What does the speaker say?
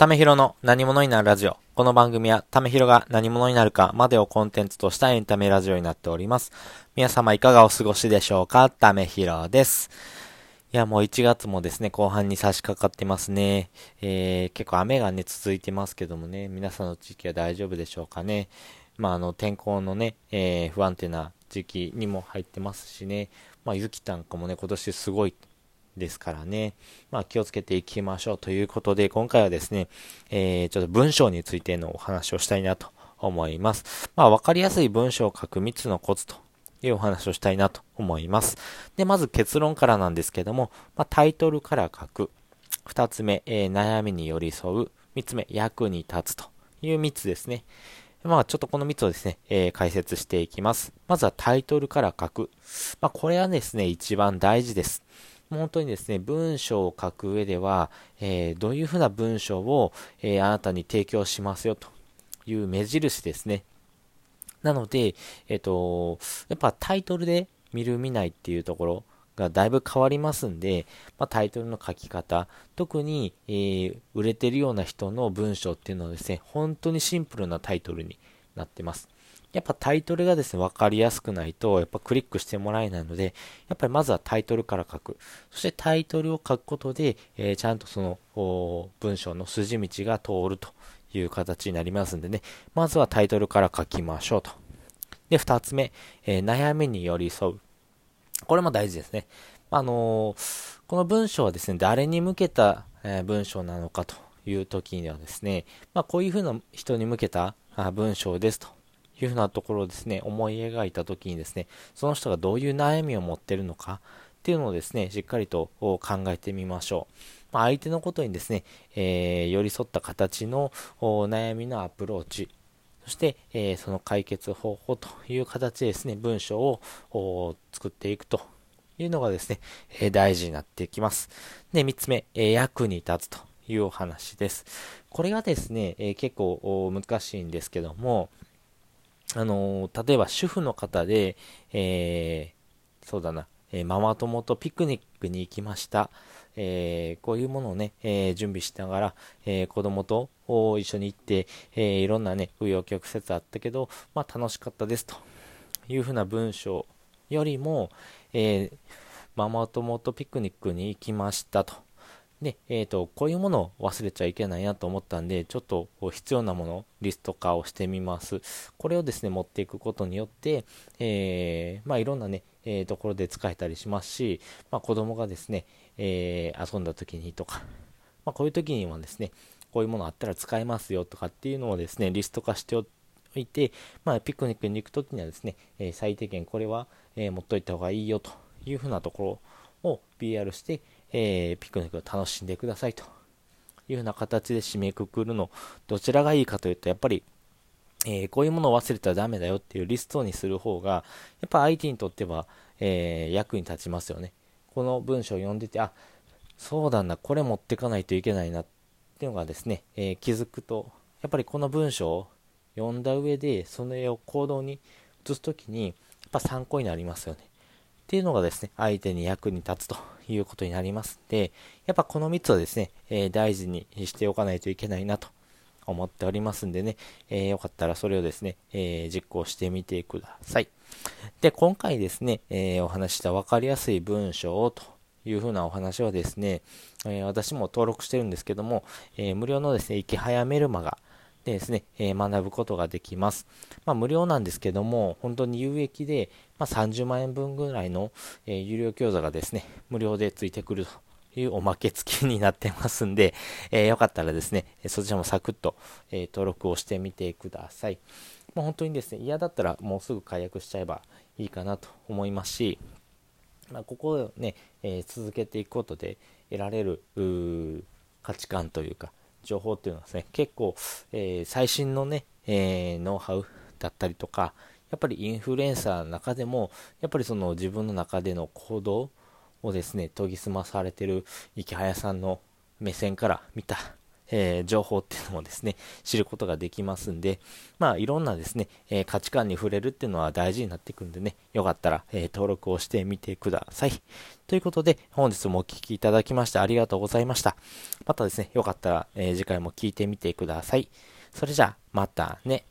ためひろの何者になるラジオ。この番組は、ためひろが何者になるかまでをコンテンツとしたエンタメラジオになっております。皆様いかがお過ごしでしょうか？ためひろです。いや、もう1月もですね、後半に差し掛かってますね。えー、結構雨がね、続いてますけどもね、皆さんの地域は大丈夫でしょうかね？まあ、あの、天候のね、えー、不安定な時期にも入ってますしね、まあ、雪なんかもね、今年すごいですからね、まあ、気をつけていきましょうということで、今回はですね、えー、ちょっと文章についてのお話をしたいなと思います。まあ、わかりやすい文章を書く3つのコツというお話をしたいなと思います。で、まず結論からなんですけども、まあ、タイトルから書く。2つ目、えー、悩みに寄り添う。3つ目、役に立つという3つですね。まあ、ちょっとこの3つをですね、えー、解説していきます。まずはタイトルから書く。まあ、これはですね、一番大事です。本当にですね、文章を書く上では、えー、どういうふうな文章を、えー、あなたに提供しますよという目印ですね。なので、えっ、ー、と、やっぱタイトルで見る見ないっていうところがだいぶ変わりますんで、まあ、タイトルの書き方、特に、えー、売れてるような人の文章っていうのはですね、本当にシンプルなタイトルになってます。やっぱタイトルがですね、わかりやすくないと、やっぱクリックしてもらえないので、やっぱりまずはタイトルから書く。そしてタイトルを書くことで、えー、ちゃんとその文章の筋道が通るという形になりますんでね、まずはタイトルから書きましょうと。で、二つ目、えー、悩みに寄り添う。これも大事ですね。あのー、この文章はですね、誰に向けた、え文章なのかという時にはですね、まあ、こういうふうな人に向けた文章ですというふうなところをですね、思い描いたときにですね、その人がどういう悩みを持っているのかっていうのをですね、しっかりと考えてみましょう。ま、相手のことにですね、えー、寄り添った形の悩みのアプローチ、そして、えー、その解決方法という形でですね、文章を作っていくというのがですね、えー、大事になってきます。で、3つ目、え、役に立つというお話です。これがですね、え結構難しいんですけども、あの、例えば主婦の方で、えー、そうだな、えー、ママ友とピクニックに行きました。えこういうものをね、え準備しながら、え子供と一緒に行って、えいろんなね、紆余曲折あったけど、まあ楽しかったですというふうな文章よりも、えママ友とピクニックに行きましたと。で、えっ、ー、と、こういうものを忘れちゃいけないなと思ったんで、ちょっと必要なもの、リスト化をしてみます。これをですね、持っていくことによって、えー、まあいろんなね、えー、ところで使えたりしますし、まあ子供がですね、えー、遊んだ時にとか、まあこういう時にはですね、こういうものあったら使えますよとかっていうのをですね、リスト化しておいて、まあピクニックに行く時にはですね、え最低限これは、え持っといた方がいいよというふうなところを PR して、えー、ピクニックを楽しんでくださいというような形で締めくくるの、どちらがいいかというと、やっぱり、えー、こういうものを忘れたらダメだよっていうリストにする方が、やっぱ相手にとっては、えー、役に立ちますよね。この文章を読んでて、あ、そうだな、これ持ってかないといけないなっていうのがですね、えー、気づくと、やっぱりこの文章を読んだ上で、その絵を行動に移すときに、やっぱ参考になりますよね。っていうのがですね、相手に役に立つということになりますんで、やっぱこの3つはですね、えー、大事にしておかないといけないなと思っておりますんでね、えー、よかったらそれをですね、えー、実行してみてください。で、今回ですね、えお話した分かりやすい文章をというふうなお話はですね、え私も登録してるんですけども、え無料のですね、生き早メルマガ、でですね、えー、学ぶことができます。まあ、無料なんですけども、本当に有益で、まあ、30万円分ぐらいの、えー、有料講座がですね、無料でついてくるというおまけ付きになってますんで、えー、よかったらですね、そちらもサクッと、え登録をしてみてください。まあ、本当にですね、嫌だったらもうすぐ解約しちゃえばいいかなと思いますし、まあ、ここをね、え続けていくことで得られる価値観というか、情報っていうのはですね、結構、えー、最新のね、えー、ノウハウだったりとか、やっぱりインフルエンサーの中でも、やっぱりその自分の中での行動をですね、研ぎ澄まされてる池早さんの目線から見た、えー、情報っていうのもですね、知ることができますんで、まあ、いろんなですね、えー、価値観に触れるっていうのは大事になってくんでね、よかったら、え登録をしてみてください。ということで、本日もお聴きいただきましてありがとうございました。またですね、よかったら、え次回も聞いてみてください。それじゃあ、またね。